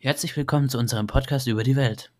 Herzlich willkommen zu unserem Podcast über die Welt.